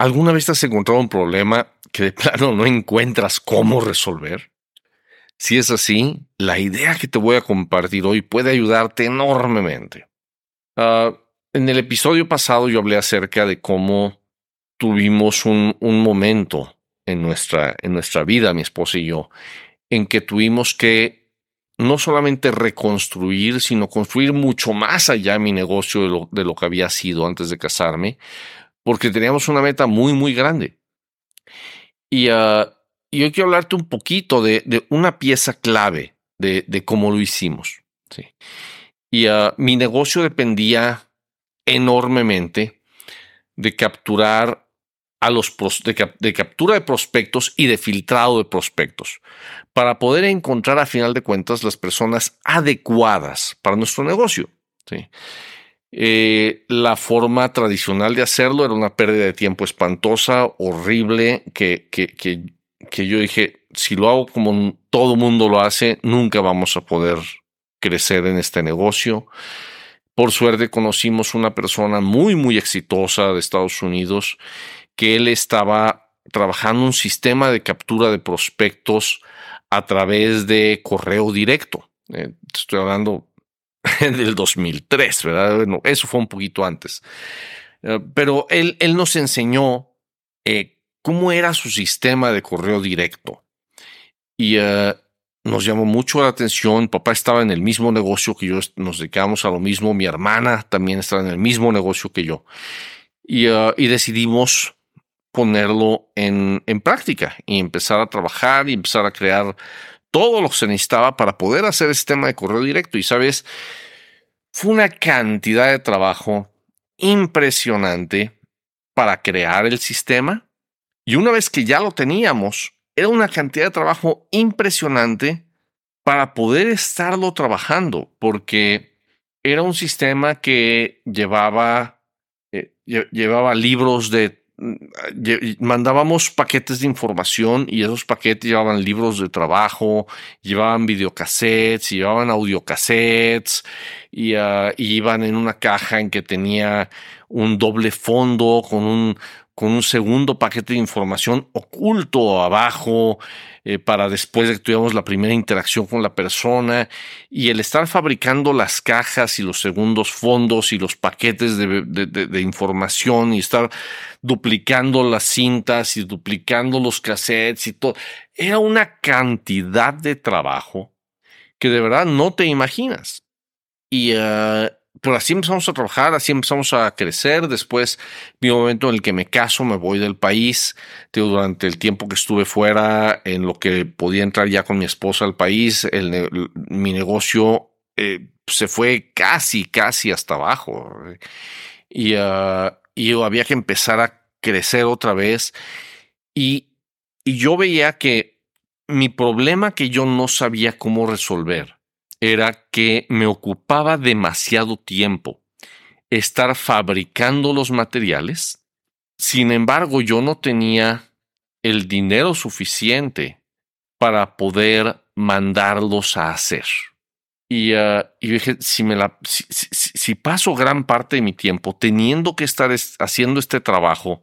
¿Alguna vez te has encontrado un problema que de plano no encuentras cómo resolver? Si es así, la idea que te voy a compartir hoy puede ayudarte enormemente. Ah, en el episodio pasado yo hablé acerca de cómo tuvimos un, un momento en nuestra, en nuestra vida, mi esposa y yo, en que tuvimos que no solamente reconstruir, sino construir mucho más allá mi negocio de lo, de lo que había sido antes de casarme, porque teníamos una meta muy, muy grande. Y, uh, y hoy quiero hablarte un poquito de, una pieza clave de, de, cómo lo hicimos. ¿sí? Y uh, mi negocio dependía enormemente de capturar a los de, de, captura de prospectos y de filtrado de prospectos para poder encontrar a final de cuentas las personas adecuadas para nuestro negocio. ¿sí? Eh, la forma tradicional de hacerlo era una pérdida de tiempo espantosa, horrible, que, que, que, yo dije, si lo hago como todo mundo lo hace, nunca vamos a poder crecer en este negocio. Por suerte conocimos una persona muy, muy exitosa de Estados Unidos que él estaba trabajando un sistema de captura de prospectos a través de correo directo. Eh, estoy hablando del 2003, ¿verdad? Bueno, eso fue un poquito antes. Eh, pero él, él nos enseñó eh, cómo era su sistema de correo directo. Y uh, nos llamó mucho la atención. Papá estaba en el mismo negocio que yo, nos dedicamos a lo mismo. Mi hermana también estaba en el mismo negocio que yo. Y, decidimos ponerlo en práctica y empezar a trabajar y empezar a crear todo lo que se necesitaba para poder hacer el sistema de correo directo. Y sabes, fue una cantidad de trabajo impresionante para crear el sistema. Y una vez que ya lo teníamos, era una cantidad de trabajo impresionante para poder estarlo trabajando, porque era un sistema que llevaba, eh, llevaba libros de mandábamos paquetes de información y esos paquetes llevaban libros de trabajo, llevaban videocassettes, llevaban audiocassettes y, uh, iban en una caja en que tenía un doble fondo con un con un segundo paquete de información oculto abajo eh, para después de que tuviéramos la primera interacción con la persona y el estar fabricando las cajas y los segundos fondos y los paquetes de, información y estar duplicando las cintas y duplicando los cassettes y todo. Era una cantidad de trabajo que de verdad no te imaginas. Y uh, pero así empezamos a trabajar, así empezamos a crecer. Después mi momento en el que me caso, me voy del país. durante el tiempo que estuve fuera, en lo que podía entrar ya con mi esposa al país, mi negocio eh, se fue casi, casi hasta abajo. Y, uh, había que empezar a crecer otra vez. Y yo veía que mi problema que yo no sabía cómo resolver era que me ocupaba demasiado tiempo estar fabricando los materiales. Sin embargo, yo no tenía el dinero suficiente para poder mandarlos a hacer. Y, uh, dije, si, paso gran parte de mi tiempo teniendo que estar haciendo este trabajo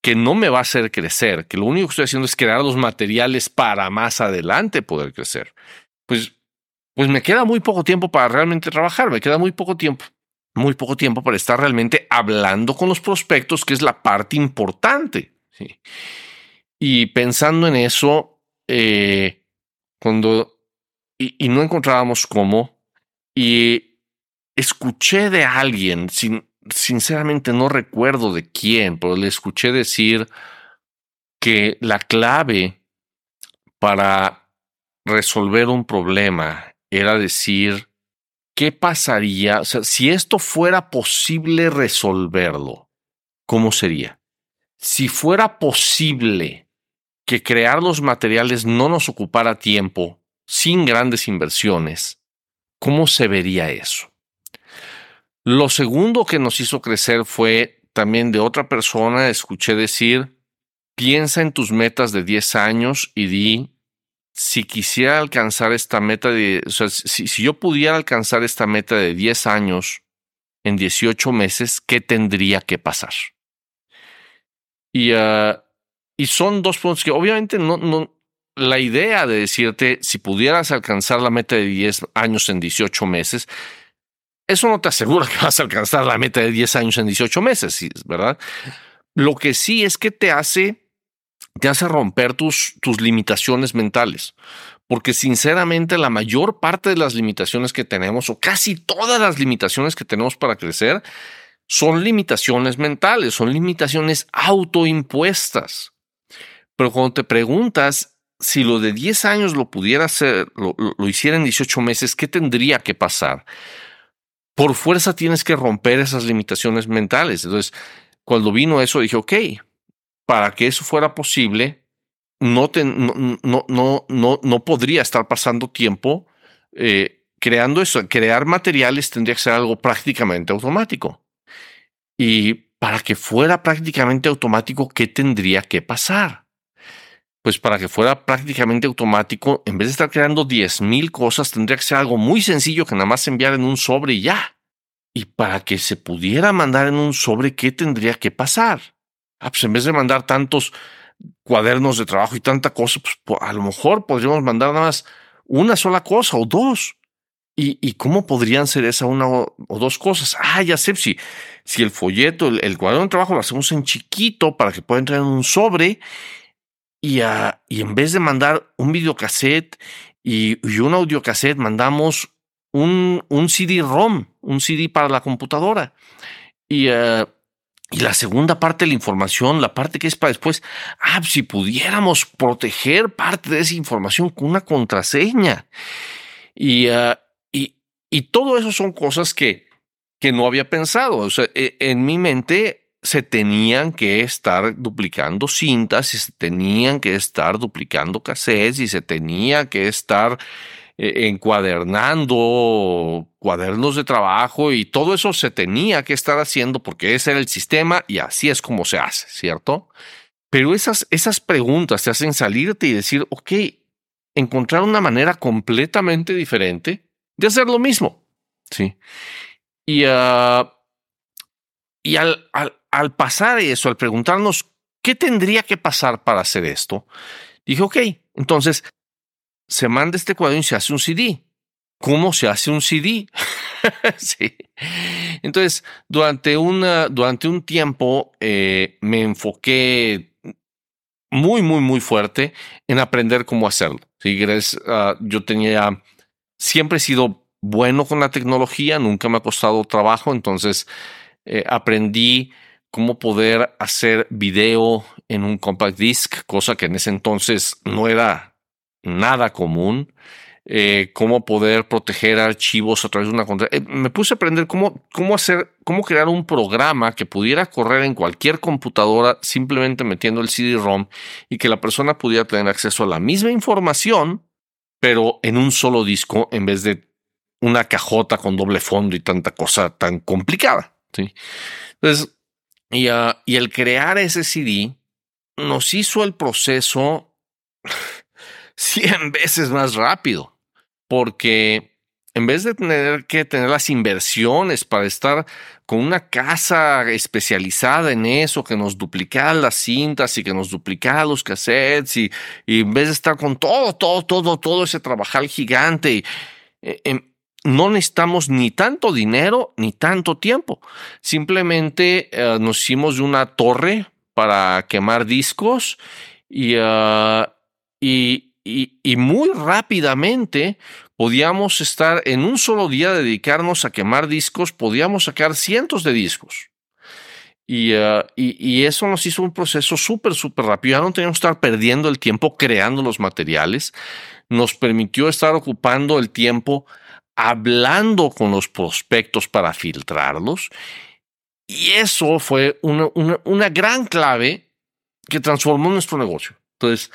que no me va a hacer crecer, que lo único que estoy haciendo es crear los materiales para más adelante poder crecer, pues pues me queda muy poco tiempo para realmente trabajar, me queda muy poco tiempo, muy poco tiempo para estar realmente hablando con los prospectos, que es la parte importante. Y pensando en eso, eh, cuando, y, y, no encontrábamos cómo, y escuché de alguien, sin, sinceramente no recuerdo de quién, pero le escuché decir que la clave para resolver un problema era decir, ¿qué pasaría? O sea, si esto fuera posible resolverlo, ¿cómo sería? Si fuera posible que crear los materiales no nos ocupara tiempo, sin grandes inversiones, ¿cómo se vería eso? Lo segundo que nos hizo crecer fue también de otra persona, escuché decir, piensa en tus metas de 10 años y di, si quisiera alcanzar esta meta de, si, yo pudiera alcanzar esta meta de 10 años en 18 meses, ¿qué tendría que pasar? Y, ah, y son dos puntos que obviamente no, no, la idea de decirte si pudieras alcanzar la meta de 10 años en 18 meses, eso no te asegura que vas a alcanzar la meta de 10 años en 18 meses, ¿verdad? Lo que sí es que te hace, te hace romper tus, tus limitaciones mentales. Porque sinceramente la mayor parte de las limitaciones que tenemos, o casi todas las limitaciones que tenemos para crecer, son limitaciones mentales, son limitaciones autoimpuestas. Pero cuando te preguntas si lo de 10 años lo pudiera hacer, lo, lo, hiciera en 18 meses, ¿qué tendría que pasar? Por fuerza tienes que romper esas limitaciones mentales. Entonces, cuando vino eso, dije, ok, para que eso fuera posible, no, no, no, no, no podría estar pasando tiempo eh, creando eso. Crear materiales tendría que ser algo prácticamente automático. Y para que fuera prácticamente automático, ¿qué tendría que pasar? Pues para que fuera prácticamente automático, en vez de estar creando 10.000 cosas, tendría que ser algo muy sencillo que nada más enviar en un sobre y ya. Y para que se pudiera mandar en un sobre, ¿qué tendría que pasar? Ah, pues en vez de mandar tantos cuadernos de trabajo y tanta cosa, pues a lo mejor podríamos mandar nada más una sola cosa o dos. ¿Y, y cómo podrían ser esa una o, dos cosas? Ah, ya sé, si, si el folleto, el, cuaderno de trabajo lo hacemos en chiquito para que pueda entrar en un sobre y, y en vez de mandar un videocassette y, y un audiocassette, mandamos un, un CD-ROM, un CD para la computadora. Y, uh, y la segunda parte de la información, la parte que es para después, ah, pues, si pudiéramos proteger parte de esa información con una contraseña. Y, uh, y, y todo eso son cosas que, que no había pensado. O sea, e, en mi mente se tenían que estar duplicando cintas y se tenían que estar duplicando cassettes y se tenía que estar encuadernando cuadernos de trabajo y todo eso se tenía que estar haciendo porque ese era el sistema y así es como se hace, ¿cierto? Pero esas, esas preguntas te hacen salirte y decir, ok, encontrar una manera completamente diferente de hacer lo mismo, ¿sí? Y, uh, y al, al, al pasar eso, al preguntarnos qué tendría que pasar para hacer esto, dije, ok, entonces se manda este cuadro y se hace un CD. ¿Cómo se hace un CD? sí. Entonces, durante, una, durante un tiempo eh, me enfoqué muy, muy, muy fuerte en aprender cómo hacerlo. ¿sí? Uh, yo tenía, siempre sido bueno con la tecnología, nunca me ha costado trabajo, entonces eh, aprendí cómo poder hacer video en un compact disc, cosa que en ese entonces no era nada común. Eh, cómo poder proteger archivos a través de una contra. Eh, me puse a aprender cómo, cómo hacer, cómo crear un programa que pudiera correr en cualquier computadora simplemente metiendo el CD-ROM y que la persona pudiera tener acceso a la misma información, pero en un solo disco en vez de una cajota con doble fondo y tanta cosa tan complicada. ¿sí? Entonces, y, y el crear ese CD nos hizo el proceso 100 veces más rápido, porque en vez de tener que tener las inversiones para estar con una casa especializada en eso, que nos duplicara las cintas y que nos duplicara los cassettes, y, en vez de estar con todo, todo, todo, todo ese trabajar gigante, y, eh, no necesitamos ni tanto dinero ni tanto tiempo. Simplemente uh, nos hicimos una torre para quemar discos y, uh, y, y, muy rápidamente podíamos estar en un solo día dedicarnos a quemar discos, podíamos sacar cientos de discos. Y, uh, y, y, eso nos hizo un proceso súper, súper rápido. Ya no teníamos que estar perdiendo el tiempo creando los materiales. Nos permitió estar ocupando el tiempo hablando con los prospectos para filtrarlos. Y eso fue una, una, una gran clave que transformó nuestro negocio. Entonces,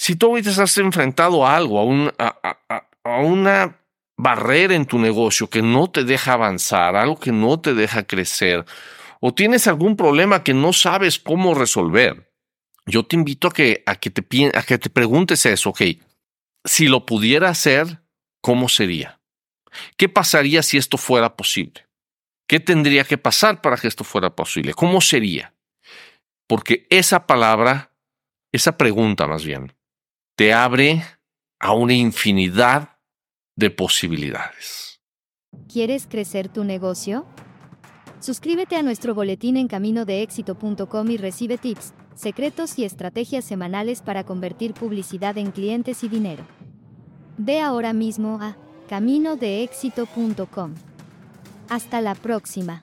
si tú ahorita has enfrentado a algo, a, un, a, a, a una barrera en tu negocio que no te deja avanzar, algo que no te deja crecer, o tienes algún problema que no sabes cómo resolver, yo te invito a que, a que, te, a que te preguntes eso, ok, si lo pudiera hacer, ¿cómo sería? ¿Qué pasaría si esto fuera posible? ¿Qué tendría que pasar para que esto fuera posible? ¿Cómo sería? Porque esa palabra, esa pregunta más bien, te abre a una infinidad de posibilidades. ¿Quieres crecer tu negocio? Suscríbete a nuestro boletín en caminodeéxito.com y recibe tips, secretos y estrategias semanales para convertir publicidad en clientes y dinero. Ve ahora mismo a caminodeéxito.com. Hasta la próxima.